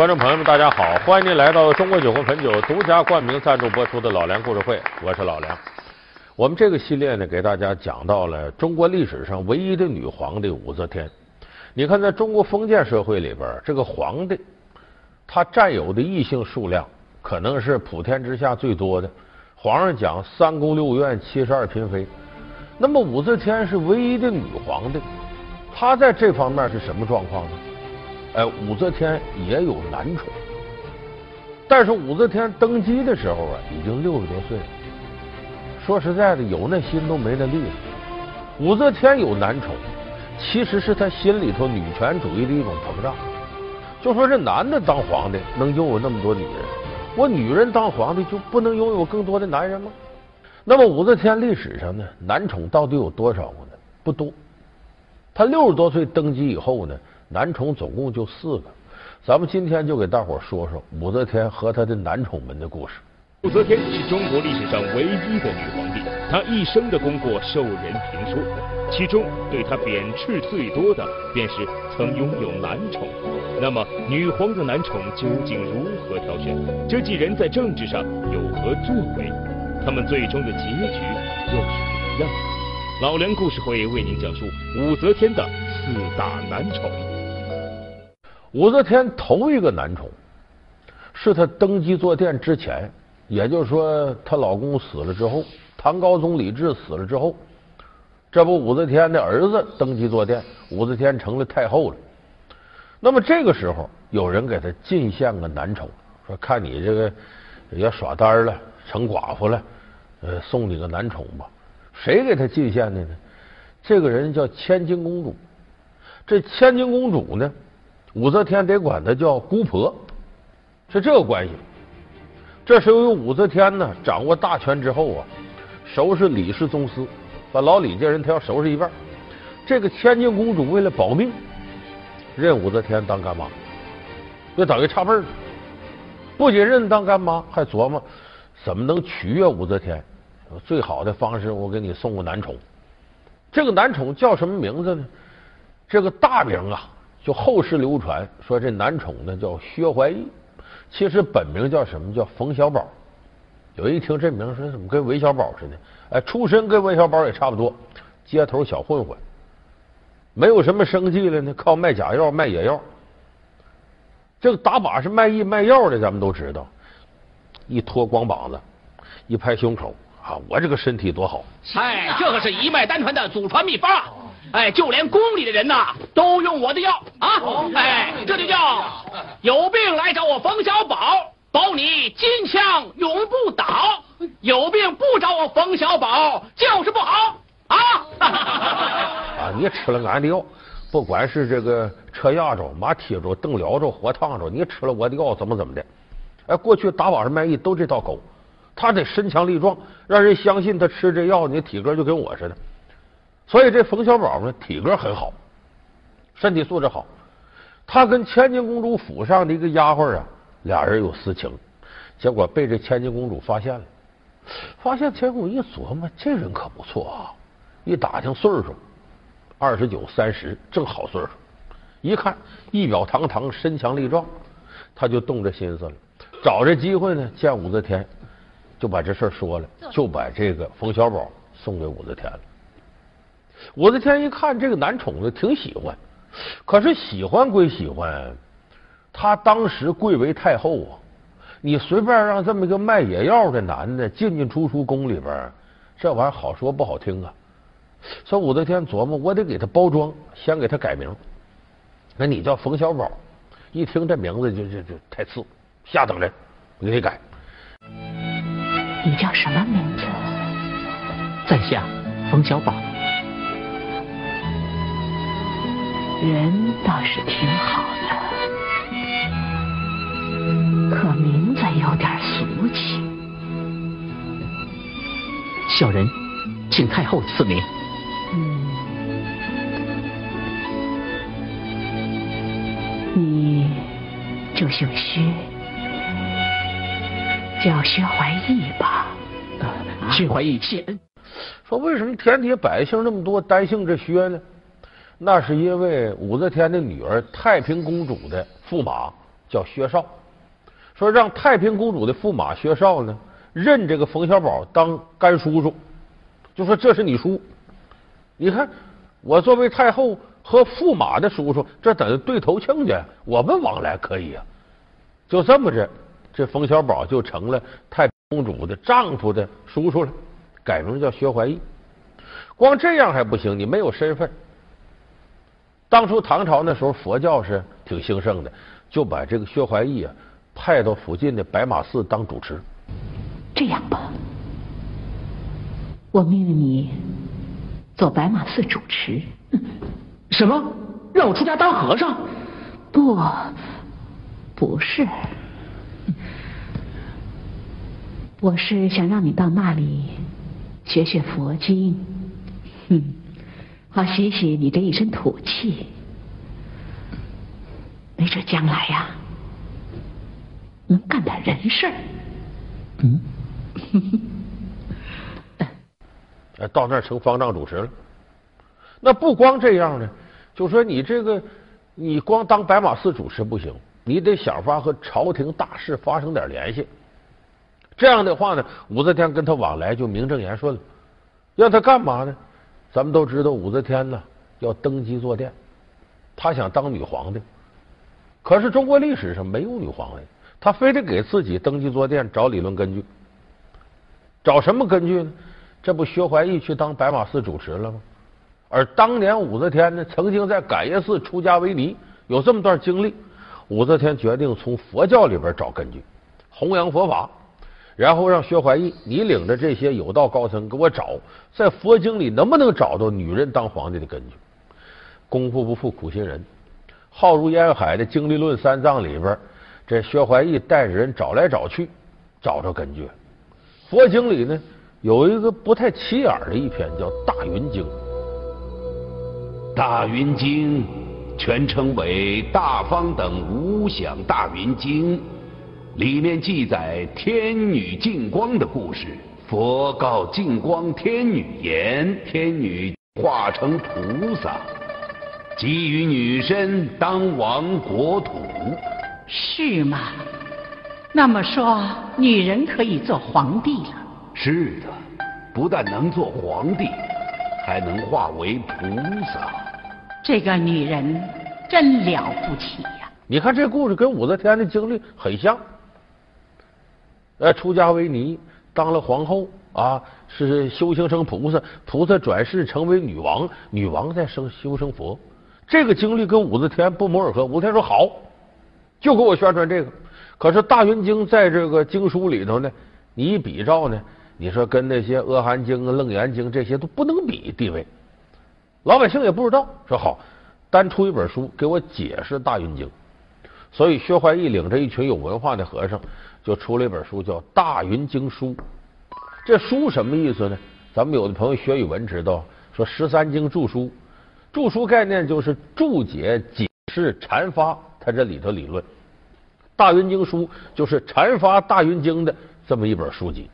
观众朋友们，大家好！欢迎您来到中国酒魂汾酒独家冠名赞助播出的《老梁故事会》，我是老梁。我们这个系列呢，给大家讲到了中国历史上唯一的女皇帝武则天。你看，在中国封建社会里边，这个皇帝他占有的异性数量可能是普天之下最多的。皇上讲三宫六院七十二嫔妃，那么武则天是唯一的女皇帝，她在这方面是什么状况呢？哎，武则天也有男宠，但是武则天登基的时候啊，已经六十多岁了。说实在的，有那心都没那力了。武则天有男宠，其实是她心里头女权主义的一种膨胀。就说这男的当皇帝能拥有那么多女人，我女人当皇帝就不能拥有更多的男人吗？那么武则天历史上呢，男宠到底有多少呢？不多。她六十多岁登基以后呢，男宠总共就四个。咱们今天就给大伙说说武则天和她的男宠们的故事。武则天是中国历史上唯一的女皇帝，她一生的功过受人评说，其中对她贬斥最多的便是曾拥有男宠。那么，女皇的男宠究竟如何挑选？这几人在政治上有何作为？他们最终的结局又是怎样？老梁故事会为您讲述武则天的四大男宠。武则天头一个男宠是她登基坐殿之前。也就是说，她老公死了之后，唐高宗李治死了之后，这不武则天的儿子登基坐殿，武则天成了太后了。那么这个时候，有人给她进献个男宠，说看你这个也耍单了，成寡妇了，呃，送你个男宠吧。谁给她进献的呢？这个人叫千金公主。这千金公主呢，武则天得管她叫姑婆，是这个关系。这是由于武则天呢掌握大权之后啊，收拾李氏宗室，把老李家人他要收拾一半。这个千金公主为了保命，认武则天当干妈，就等于差辈儿。不仅认当干妈，还琢磨怎么能取悦武则天。最好的方式，我给你送个男宠。这个男宠叫什么名字呢？这个大名啊，就后世流传说这男宠呢叫薛怀义。其实本名叫什么？叫冯小宝。有一听这名说怎么跟韦小宝似的？哎，出身跟韦小宝也差不多，街头小混混，没有什么生计了呢，靠卖假药、卖野药。这个打靶是卖艺卖药的，咱们都知道，一脱光膀子，一拍胸口啊，我这个身体多好！哎，这可是一脉单传的祖传秘方。哎，就连宫里的人呐，都用我的药啊！哎，这就叫有病来找我冯小宝，保你金枪永不倒；有病不找我冯小宝，就是不好啊！啊，你吃了俺的药，不管是这个车压着、马踢着、蹬撩着、火烫着，你吃了我的药，怎么怎么的？哎，过去打网上卖艺都这套口，他得身强力壮，让人相信他吃这药，你体格就跟我似的。所以这冯小宝呢，体格很好，身体素质好。他跟千金公主府上的一个丫鬟啊，俩人有私情，结果被这千金公主发现了。发现千金公主一琢磨，这人可不错啊！一打听岁数，二十九三十，正好岁数。一看仪表堂堂，身强力壮，他就动这心思了。找这机会呢，见武则天，就把这事说了，就把这个冯小宝送给武则天了。武则天一看这个男宠子挺喜欢，可是喜欢归喜欢，他当时贵为太后啊，你随便让这么一个卖野药的男的进进出出宫里边，这玩意儿好说不好听啊。所以武则天琢磨，我得给他包装，先给他改名。那你叫冯小宝，一听这名字就就就太次，下等人，我给你改。你叫什么名字？在下冯小宝。人倒是挺好的，可名字有点俗气。小人请太后赐名。嗯，你就姓薛，叫薛怀义吧。薛怀义谢恩。说为什么天底下百姓那么多，单姓这薛呢？那是因为武则天的女儿太平公主的驸马叫薛绍，说让太平公主的驸马薛绍呢认这个冯小宝当干叔叔，就说这是你叔。你看我作为太后和驸马的叔叔，这等于对头亲家，我们往来可以啊。就这么着，这冯小宝就成了太平公主的丈夫的叔叔了，改名叫薛怀义。光这样还不行，你没有身份。当初唐朝那时候佛教是挺兴盛的，就把这个薛怀义啊派到附近的白马寺当主持。这样吧，我命令你做白马寺主持。什么？让我出家当和尚？不，不是，我是想让你到那里学学佛经。嗯，好洗洗你这一身土气，没准将来呀、啊，能干点人事儿。嗯，到那儿成方丈主持了。那不光这样呢，就说你这个，你光当白马寺主持不行，你得想法和朝廷大事发生点联系。这样的话呢，武则天跟他往来就名正言顺了。要他干嘛呢？咱们都知道武则天呢要登基坐殿，她想当女皇帝。可是中国历史上没有女皇帝，她非得给自己登基坐殿找理论根据。找什么根据呢？这不薛怀义去当白马寺主持了吗？而当年武则天呢，曾经在感业寺出家为尼，有这么段经历。武则天决定从佛教里边找根据，弘扬佛法。然后让薛怀义，你领着这些有道高僧给我找，在佛经里能不能找到女人当皇帝的根据？功夫不负苦心人，浩如烟海的经历论三藏里边，这薛怀义带着人找来找去，找着根据。佛经里呢，有一个不太起眼的一篇叫《大云经》。《大云经》全称为《大方等无想大云经》。里面记载天女净光的故事。佛告净光天女言：天女化成菩萨，给予女身当亡国土。是吗？那么说，女人可以做皇帝了？是的，不但能做皇帝，还能化为菩萨。这个女人真了不起呀，啊！你看这故事跟武则天的经历很像。呃，出家为尼，当了皇后啊，是修行成菩萨，菩萨转世成为女王，女王再生修成佛。这个经历跟武则天不谋而合。武则天说好，就给我宣传这个。可是《大云经》在这个经书里头呢，你一比照呢，你说跟那些《阿含经》《楞严经》这些都不能比地位。老百姓也不知道，说好，单出一本书给我解释《大云经》。所以薛怀义领着一群有文化的和尚。就出了一本书，叫《大云经书》。这书什么意思呢？咱们有的朋友学语文知道，说十三经注疏，注疏概念就是注解、解释、阐发它这里头理论。《大云经书》就是阐发《大云经》的这么一本书籍。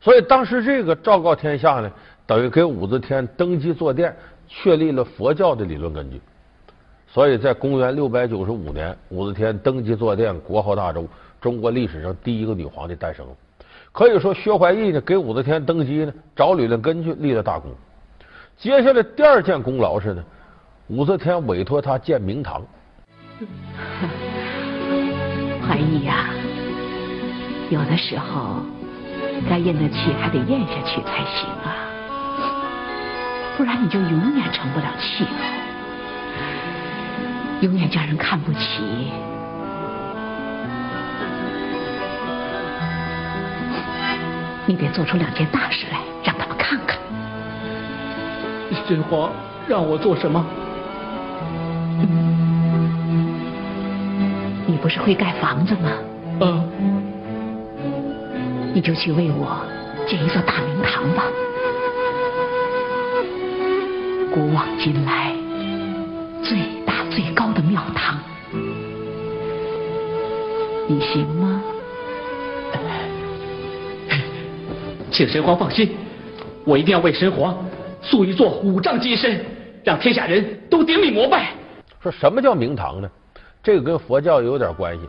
所以当时这个昭告天下呢，等于给武则天登基坐殿确立了佛教的理论根据。所以在公元六百九十五年，武则天登基坐殿，国号大周，中国历史上第一个女皇帝诞生了。可以说，薛怀义呢给武则天登基呢找理论根据立了大功。接下来第二件功劳是呢，武则天委托他建明堂。怀义呀，有的时候该咽的气还得咽下去才行啊，不然你就永远成不了气候。永远叫人看不起。你得做出两件大事来，让他们看看。先皇让我做什么？嗯，你不是会盖房子吗？嗯。你就去为我建一座大明堂吧。古往今来行吗？请神皇放心，我一定要为神皇塑一座五丈金身，让天下人都顶礼膜拜。说什么叫明堂呢？这个跟佛教有点关系。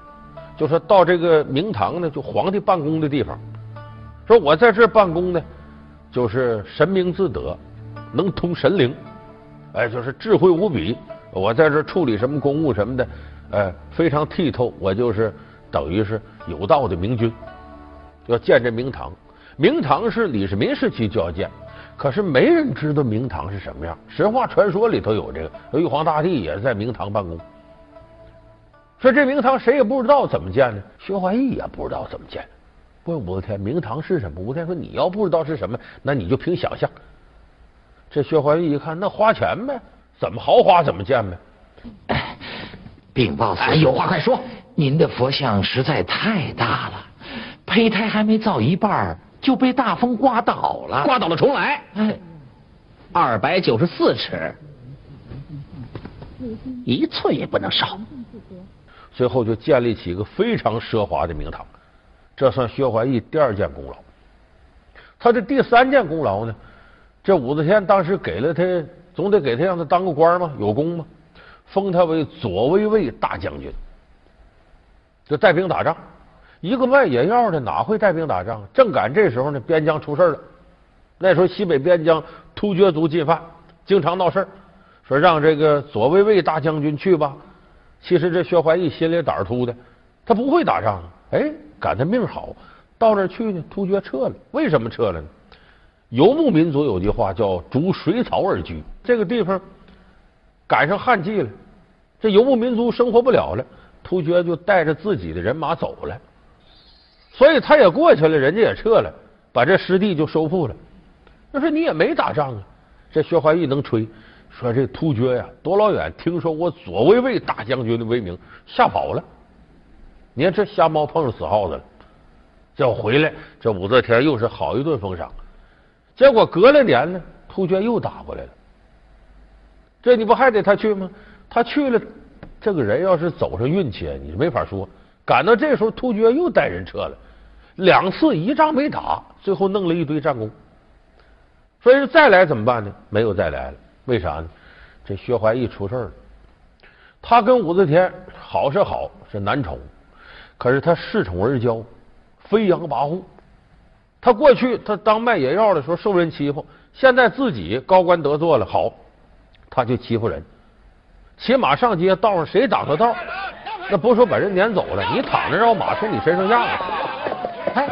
就说到这个明堂呢，就皇帝办公的地方，说我在这办公呢，就是神明自得，能通神灵，哎，就是智慧无比。我在这处理什么公务什么的，哎，非常剔透。我就是等于是有道的明君，要建这明堂。明堂是李世民时期就要建，可是没人知道明堂是什么样。神话传说里头有这个，玉皇大帝也在明堂办公。说这明堂谁也不知道怎么建呢？薛怀义也不知道怎么建。问武则天明堂是什么？武则天说：“你要不知道是什么，那你就凭想象。”这薛怀义一看，那花钱呗，怎么豪华怎么建呗。禀报司，有话快说。您的佛像实在太大了，胚胎还没造一半就被大风刮倒了，刮倒了重来。哎，二百九十四尺，一寸也不能少。最后就建立起一个非常奢华的明堂，这算薛怀义第二件功劳。他的第三件功劳呢？这武则天当时给了他，总得给他让他当个官嘛，有功嘛，封他为左威卫大将军，就带兵打仗。一个卖野药的哪会带兵打仗？正赶这时候呢，边疆出事了。那时候西北边疆突厥族进犯，经常闹事说让这个左卫卫大将军去吧。其实这薛怀义心里胆突的，他不会打仗。哎，赶他命好，到那儿去呢，突厥撤了。为什么撤了呢？游牧民族有句话叫“逐水草而居”，这个地方赶上旱季了，这游牧民族生活不了了，突厥就带着自己的人马走了。所以他也过去了，人家也撤了，把这失地就收复了。那说你也没打仗啊，这薛怀义能吹。说这突厥呀，多老远听说我左卫卫大将军的威名，吓跑了。你看这瞎猫碰上死耗子了。这回来，这武则天又是好一顿封赏。结果隔了年呢，突厥又打过来了。这你不还得他去吗？他去了，这个人要是走上运气，你没法说。赶到这时候，突厥又带人撤了，两次一仗没打，最后弄了一堆战功。所以说再来怎么办呢？没有再来了。为啥呢？这薛怀义出事了。他跟武则天好是好，是男宠，可是他恃宠而骄，飞扬跋扈。他过去他当卖野药的时候受人欺负，现在自己高官得做了，好，他就欺负人。骑马上街，道上谁挡着道，那不是说把人撵走了，你躺着让马从你身上压了。哎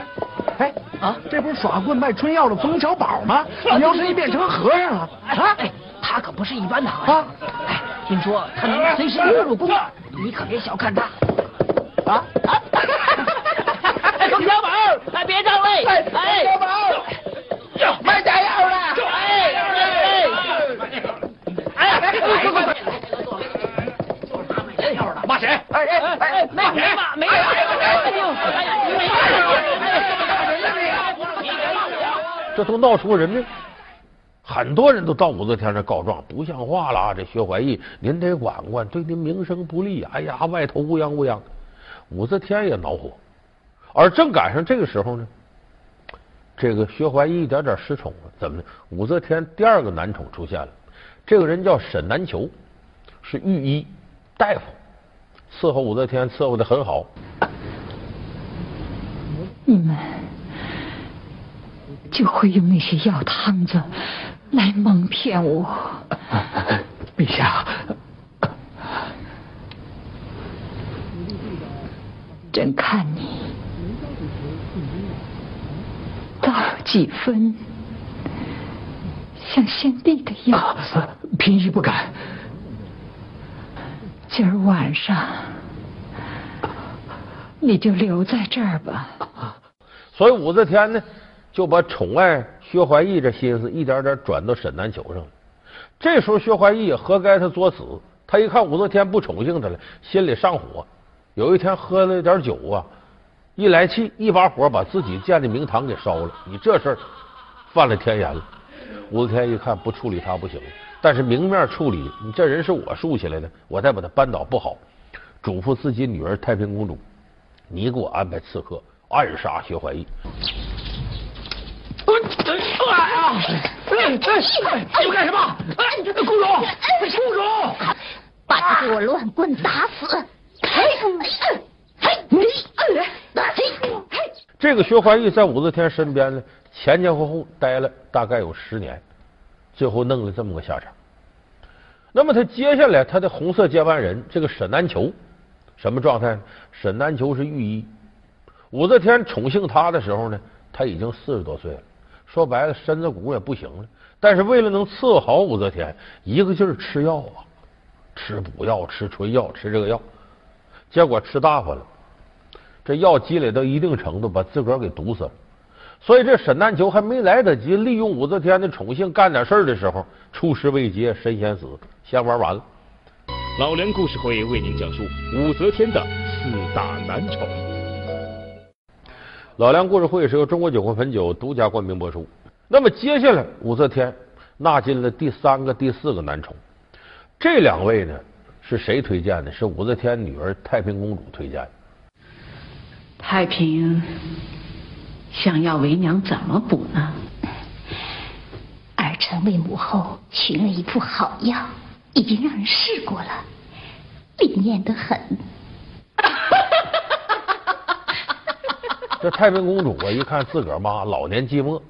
哎啊！这不是耍棍卖春药的冯小宝吗？你要是一变成和尚了啊！哎他可不是一般的和尚，哎，听说他能随时遁入宫，你可别小看他。啊啊！哎，冯小宝，哎，别张泪，哎，冯小宝，卖假药的，哎哎哎，哎，快快快，就是他卖假药的，骂谁？哎哎哎，没没骂，没有，这都闹出人命。很多人都到武则天那告状，不像话了啊！这薛怀义，您得管管，对您名声不利。哎呀，外头乌泱乌泱，武则天也恼火。而正赶上这个时候呢，这个薛怀义一点点失宠了。怎么呢？武则天第二个男宠出现了，这个人叫沈南球，是御医大夫，伺候武则天伺候的很好。你们就会用那些药汤子。来蒙骗我，陛下，朕看你倒有几分像先帝的样子。嫔妃不敢。今儿晚上你就留在这儿吧。所以武则天呢，就把宠爱薛怀义这心思一点点转到沈南球上了。这时候薛怀义也活该他作死。他一看武则天不宠幸他了，心里上火。有一天喝了点酒啊，一来气，一把火把自己建的明堂给烧了。你这事儿犯了天眼了。武则天一看不处理他不行，但是明面处理，你这人是我竖起来的，我再把他扳倒不好。嘱咐自己女儿太平公主，你给我安排刺客暗杀薛怀义。哎呀！你干什么？公主，公主，把他给我乱棍打死！嘿，嘿，嘿，嘿。这个薛怀义在武则天身边呢，前前后后待了大概有十年。最后弄了这么个下场。那么他接下来他的红色接班人这个沈南球什么状态呢？沈南球是御医，武则天宠幸他的时候呢，他已经四十多岁了，说白了身子骨也不行了。但是为了能伺候好武则天，一个劲儿吃药啊，吃补药、吃春药、吃这个药，结果吃大发了，这药积累到一定程度，把自个儿给毒死了。所以这沈南裘还没来得及利用武则天的宠幸干点事儿的时候，出师未捷身先死，先玩完了。老梁故事会为您讲述武则天的四大男宠。老梁故事会是由中国酒魂汾酒独家冠名播出。那么接下来，武则天纳进了第三个、第四个男宠。这两位呢，是谁推荐的？是武则天女儿太平公主推荐的。太平。想要为娘怎么补呢？儿臣为母后寻了一副好药，已经让人试过了，灵验的很。这太平公主啊，一看自个儿妈老年寂寞，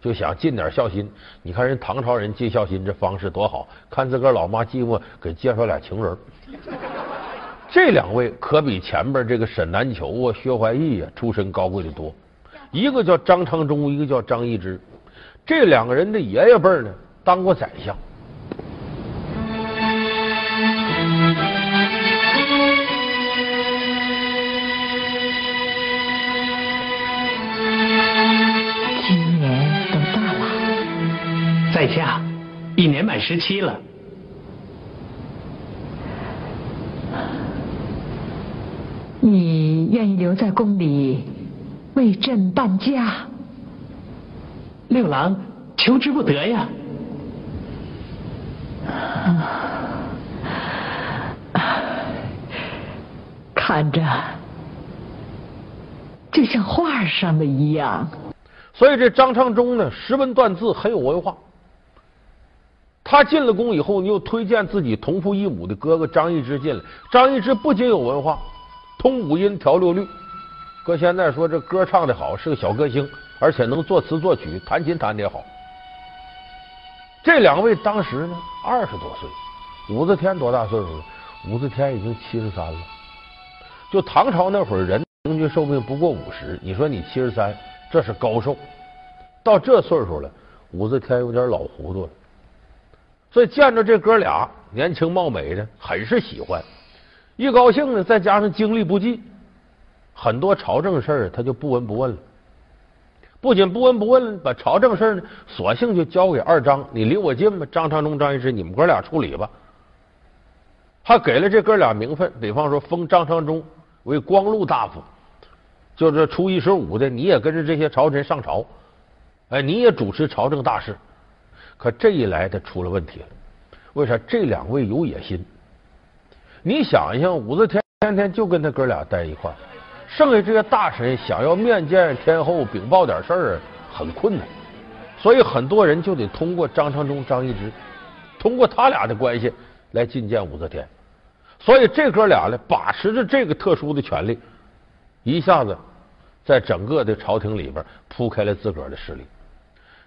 就想尽点孝心。你看人唐朝人尽孝心这方式多好，看自个儿老妈寂寞，给介绍俩情人。这两位可比前边这个沈南球啊、薛怀义啊出身高贵的多。一个叫张昌忠，一个叫张易之，这两个人的爷爷辈呢，当过宰相。今年多大了？在下一年满十七了。你愿意留在宫里？为朕伴驾，六郎求之不得呀！看着就像画上的一样。所以这张昌中呢，识文断字，很有文化。他进了宫以后，你又推荐自己同父异母的哥哥张易之进来。张易之不仅有文化，通五音，调六律。搁现在说这歌唱的好，是个小歌星，而且能作词作曲，弹琴弹的也好。这两位当时呢，二十多岁。武则天多大岁数了？武则天已经七十三了。就唐朝那会儿，人平均寿命不过五十。你说你七十三，这是高寿。到这岁数了，武则天有点老糊涂了。所以见着这哥俩年轻貌美的，很是喜欢。一高兴呢，再加上精力不济。很多朝政事儿他就不闻不问了，不仅不闻不问了，把朝政事儿呢，索性就交给二张，你离我近吧，张昌宗、张易之，你们哥俩处理吧。还给了这哥俩名分，比方说封张昌宗为光禄大夫，就是初一十五的，你也跟着这些朝臣上朝，哎，你也主持朝政大事。可这一来，他出了问题了。为啥？这两位有野心。你想一想，武则天天天就跟他哥俩待一块儿。剩下这些大臣想要面见天后禀报点事儿很困难，所以很多人就得通过张昌宗、张易之，通过他俩的关系来觐见武则天。所以这哥俩呢，把持着这个特殊的权力，一下子在整个的朝廷里边铺开了自个儿的势力。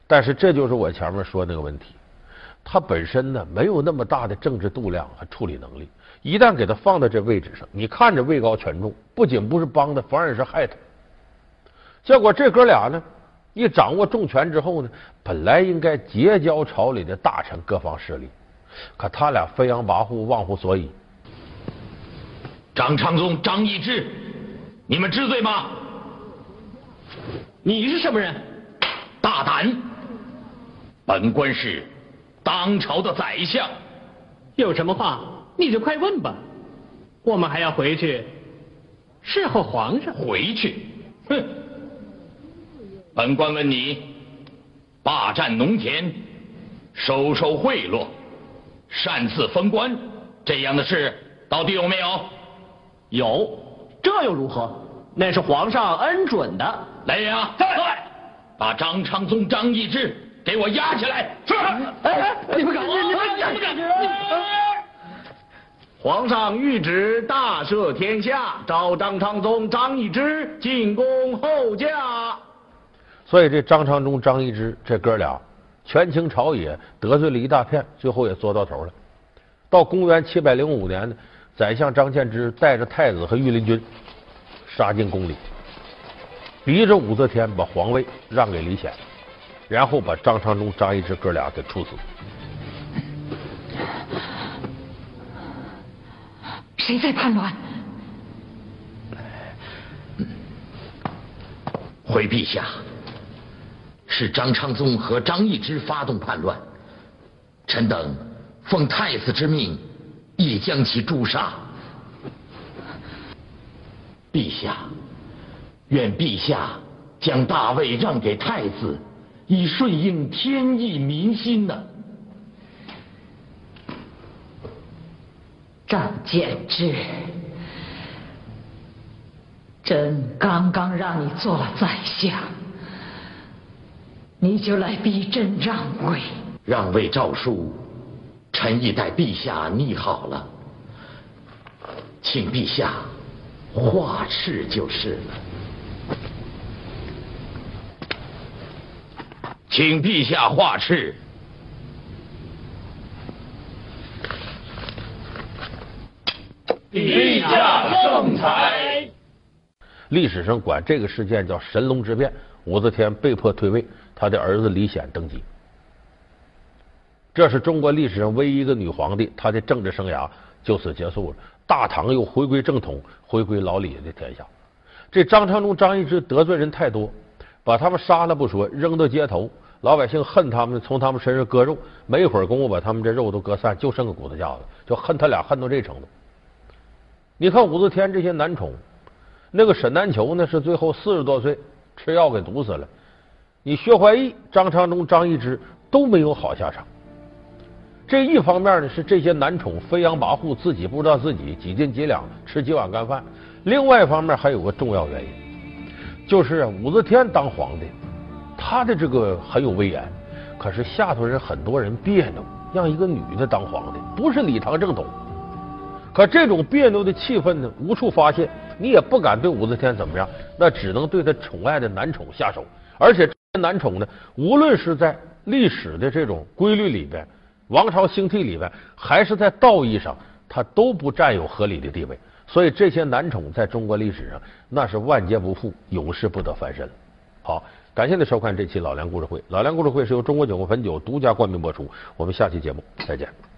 但是这就是我前面说那个问题，他本身呢没有那么大的政治度量和处理能力。一旦给他放到这位置上，你看着位高权重，不仅不是帮他，反而是害他。结果这哥俩呢，一掌握重权之后呢，本来应该结交朝里的大臣各方势力，可他俩飞扬跋扈，忘乎所以。张昌宗、张易之，你们知罪吗？你是什么人？大胆！本官是当朝的宰相，有什么话？你就快问吧，我们还要回去侍候皇上。回去？哼！本官问你，霸占农田、收受贿赂、擅自封官这样的事，到底有没有？有，这又如何？那是皇上恩准的。来人啊！在。把张昌宗、张易之给我押起来。是。哎，你们敢？你们敢？你们敢？皇上谕旨大赦天下，召张昌宗、张易之进宫候驾。所以这张昌宗、张易之这哥俩，权倾朝野，得罪了一大片，最后也做到头了。到公元七百零五年呢，宰相张献之带着太子和御林军杀进宫里，逼着武则天把皇位让给李显，然后把张昌宗、张易之哥俩给处死。谁在叛乱？回陛下，是张昌宗和张易之发动叛乱，臣等奉太子之命，亦将其诛杀。陛下，愿陛下将大位让给太子，以顺应天意民心呢。张柬之，朕刚刚让你做了宰相，你就来逼朕让位？让位诏书，臣已代陛下拟好了，请陛下画敕就是了。请陛下画敕。陛下圣裁。历史上管这个事件叫神龙之变，武则天被迫退位，她的儿子李显登基。这是中国历史上唯一一个女皇帝，她的政治生涯就此结束了。大唐又回归正统，回归老李的天下。这张昌宗、张易之得罪人太多，把他们杀了不说，扔到街头，老百姓恨他们，从他们身上割肉，没一会儿功夫把他们这肉都割散，就剩个骨头架子，就恨他俩恨到这程度。你看武则天这些男宠，那个沈南球呢是最后四十多岁吃药给毒死了。你薛怀义、张昌宗、张易之都没有好下场。这一方面呢是这些男宠飞扬跋扈，自己不知道自己几斤几两吃几碗干饭；另外一方面还有个重要原因，就是武则天当皇帝，她的这个很有威严，可是下头人很多人别扭，让一个女的当皇帝不是礼堂正统。可这种别扭的气氛呢，无处发泄，你也不敢对武则天怎么样，那只能对她宠爱的男宠下手。而且这男宠呢，无论是在历史的这种规律里边，王朝兴替里边，还是在道义上，他都不占有合理的地位。所以这些男宠在中国历史上，那是万劫不复，永世不得翻身。好，感谢您收看这期老梁故事会。老梁故事会是由中国酒国汾酒独家冠名播出。我们下期节目再见。